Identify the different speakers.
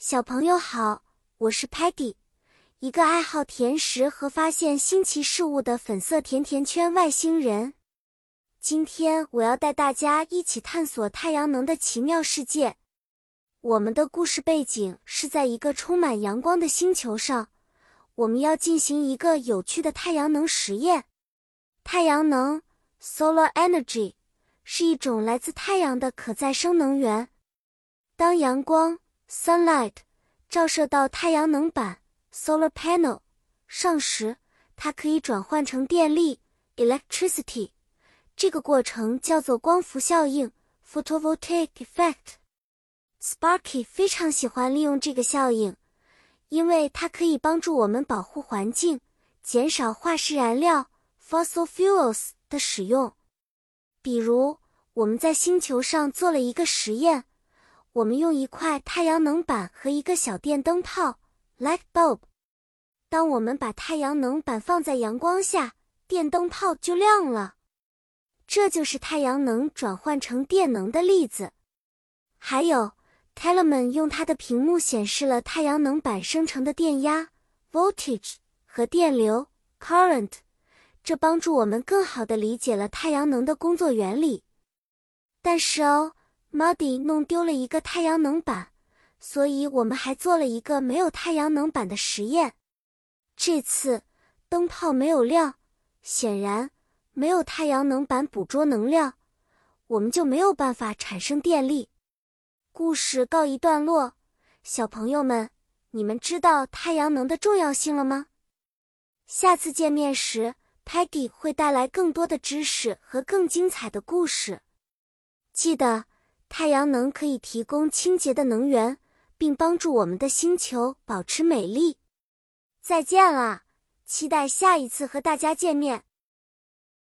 Speaker 1: 小朋友好，我是 Patty，一个爱好甜食和发现新奇事物的粉色甜甜圈外星人。今天我要带大家一起探索太阳能的奇妙世界。我们的故事背景是在一个充满阳光的星球上，我们要进行一个有趣的太阳能实验。太阳能 （Solar Energy） 是一种来自太阳的可再生能源。当阳光 sunlight 照射到太阳能板 solar panel 上时，它可以转换成电力 electricity。这个过程叫做光伏效应 photovoltaic effect。Sparky 非常喜欢利用这个效应，因为它可以帮助我们保护环境，减少化石燃料 fossil fuels 的使用。比如，我们在星球上做了一个实验。我们用一块太阳能板和一个小电灯泡 （light bulb）。当我们把太阳能板放在阳光下，电灯泡就亮了。这就是太阳能转换成电能的例子。还有，Telemann 用他的屏幕显示了太阳能板生成的电压 （voltage） 和电流 （current），这帮助我们更好地理解了太阳能的工作原理。但是哦。Muddy 弄丢了一个太阳能板，所以我们还做了一个没有太阳能板的实验。这次灯泡没有亮，显然没有太阳能板捕捉能量，我们就没有办法产生电力。故事告一段落，小朋友们，你们知道太阳能的重要性了吗？下次见面时，Peggy 会带来更多的知识和更精彩的故事。记得。太阳能可以提供清洁的能源，并帮助我们的星球保持美丽。再见了，期待下一次和大家见面。